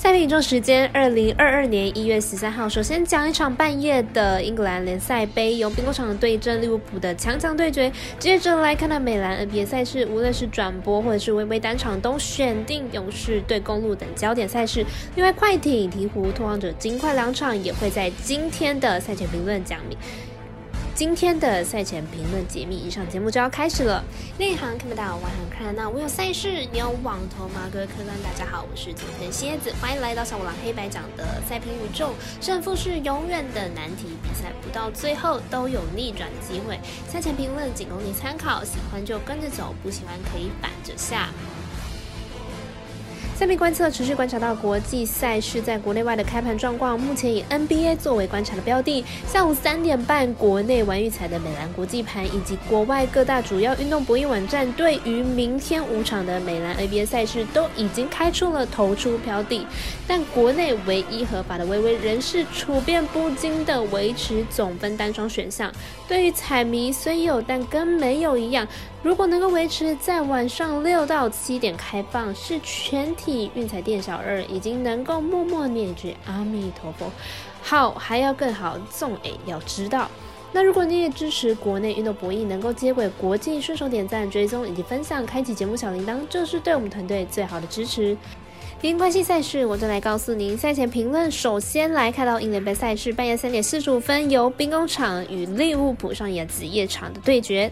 赛品中时间，二零二二年一月十三号，首先讲一场半夜的英格兰联赛杯，由兵工厂对阵利物浦的强强对决。接着来看到美兰 NBA 赛事，无论是转播或者是微微单场，都选定勇士对公路等焦点赛事。另外，快艇、鹈鹕、拓荒者、金块两场也会在今天的赛前评论讲明。今天的赛前评论解密，以上节目就要开始了。内行看不到，外行看得到。我有赛事，你有网头吗？各位客官，大家好，我是金藤蝎子，欢迎来到小五郎黑白讲的赛评宇宙。胜负是永远的难题，比赛不到最后都有逆转的机会。赛前评论仅供你参考，喜欢就跟着走，不喜欢可以反着下。下面观测持续观察到国际赛事在国内外的开盘状况，目前以 NBA 作为观察的标的。下午三点半，国内玩育彩的美兰国际盘以及国外各大主要运动博弈网站，对于明天五场的美兰 NBA 赛事都已经开出了投出标的。但国内唯一合法的微微仍是处变不惊的维持总分单双选项。对于彩迷虽有，但跟没有一样。如果能够维持在晚上六到七点开放，是全体运彩店小二已经能够默默念句阿弥陀佛。好，还要更好，纵要知道。那如果你也支持国内运动博弈能够接轨国际，顺手点赞、追踪以及分享，开启节目小铃铛，这是对我们团队最好的支持。因关系赛事，我就来告诉您赛前评论。首先来看到英联杯赛事，半夜三点四十五分，由兵工厂与利物浦上演子夜场的对决。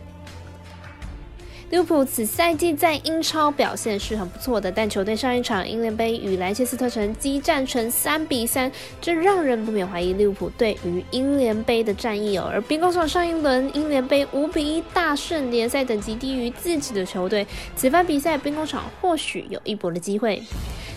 利物浦此赛季在英超表现是很不错的，但球队上一场英联杯与莱切斯特城激战成三比三，这让人不免怀疑利物浦对于英联杯的战意哦。而兵工厂上一轮英联杯五比一大胜联赛等级低于自己的球队，此番比赛兵工厂或许有一搏的机会。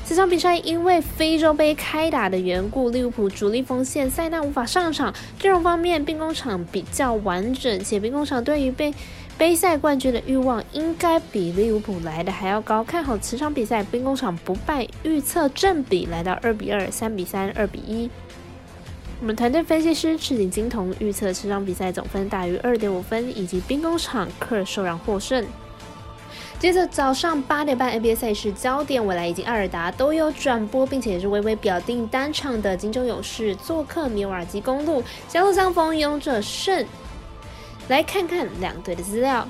这场比赛因为非洲杯开打的缘故，利物浦主力锋线塞纳无法上场，阵容方面兵工厂比较完整，且兵工厂对于被杯赛冠军的欲望应该比利物浦来的还要高，看好此场比赛兵工厂不败，预测正比来到二比二、三比三、二比一。我们团队分析师赤井金童预测此场比赛总分大于二点五分，以及兵工厂客受让获胜。接着早上八点半 NBA 赛事焦点，未来以及阿尔达都有转播，并且也是微微表定单场的金州勇士做客米尔基公路，狭路相逢勇者胜。来看看两队的资料。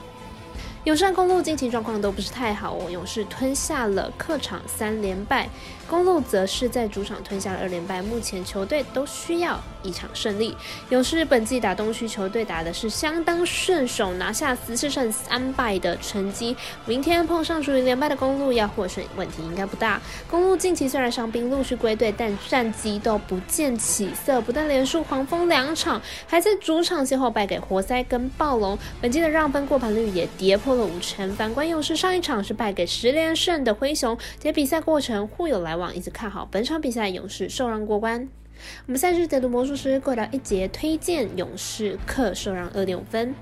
友善公路近期状况都不是太好哦，勇士吞下了客场三连败，公路则是在主场吞下了二连败。目前球队都需要一场胜利。勇士本季打东区球队打的是相当顺手，拿下十四胜三败的成绩。明天碰上属于连败的公路，要获胜问题应该不大。公路近期虽然伤兵陆续归队，但战绩都不见起色，不但连输黄蜂两场，还在主场先后败给活塞跟暴龙。本季的让分过盘率也跌破。了五成。反观勇士上一场是败给十连胜的灰熊，且比赛过程互有来往，一直看好本场比赛勇士受让过关。我们赛事解读魔术师过到一节推荐勇士客受让二点五分。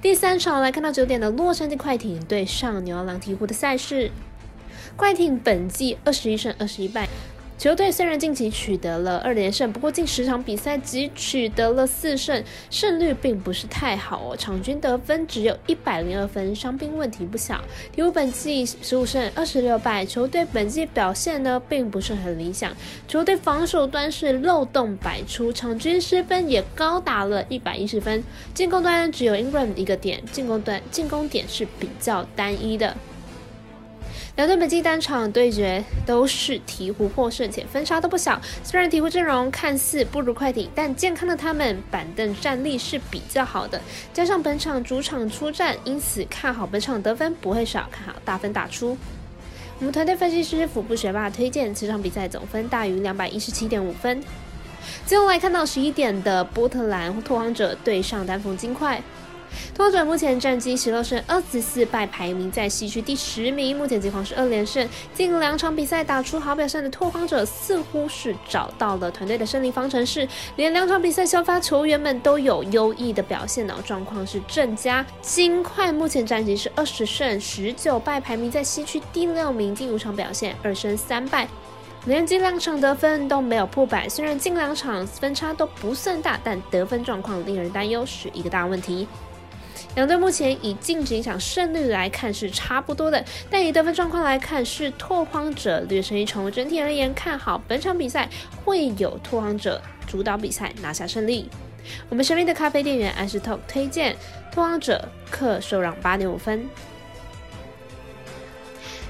第三场来看到九点的洛杉矶快艇对上牛郎鹈鹕的赛事，快艇本季二十一胜二十一败。球队虽然近期取得了二连胜，不过近十场比赛只取得了四胜，胜率并不是太好哦。场均得分只有一百零二分，伤兵问题不小。鹈鹕本季十五胜二十六败，球队本季表现呢并不是很理想，球队防守端是漏洞百出，场均失分也高达了一百一十分，进攻端只有 Ingram 一个点，进攻端进攻点是比较单一的。两队本季单场对决都是鹈鹕获胜，且分差都不小。虽然鹈鹕阵容看似不如快艇，但健康的他们板凳战力是比较好的。加上本场主场出战，因此看好本场得分不会少，看好大分打出。我们团队分析师腹部学霸推荐，此场比赛总分大于两百一十七点五分。最后来看到十一点的波特兰拓荒者对上丹凤金块。拓荒者目前战绩十六胜二十四败，排名在西区第十名。目前情况是二连胜，近两场比赛打出好表现的拓荒者似乎是找到了团队的胜利方程式，连两场比赛先发球员们都有优异的表现呢，状况是正佳。金块目前战绩是二十胜十九败，排名在西区第六名。近五场表现二胜三败，连近两场得分都没有破百。虽然近两场分差都不算大，但得分状况令人担忧，是一个大问题。两队目前以净值影响胜率来看是差不多的，但以得分状况来看是拓荒者略胜一筹。整体而言，看好本场比赛会有拓荒者主导比赛拿下胜利。我们神秘的咖啡店员安石透推荐拓荒者客受让八点五分。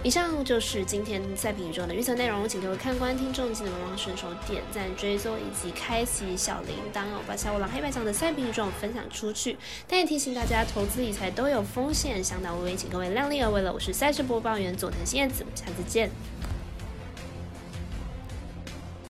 以上就是今天赛评宇宙的预测内容，请各位看官听众记得帮忙顺手点赞、追踪以及开启小铃铛哦，把小五郎黑白奖的赛评宇宙分享出去。但也提醒大家，投资理财都有风险，相当微微，请各位量力而为了。我是赛事播报员佐藤新叶子，我们下次见。